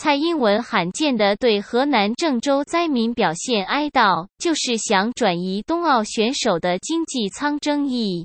蔡英文罕见地对河南郑州灾民表现哀悼，就是想转移冬奥选手的经济舱争议。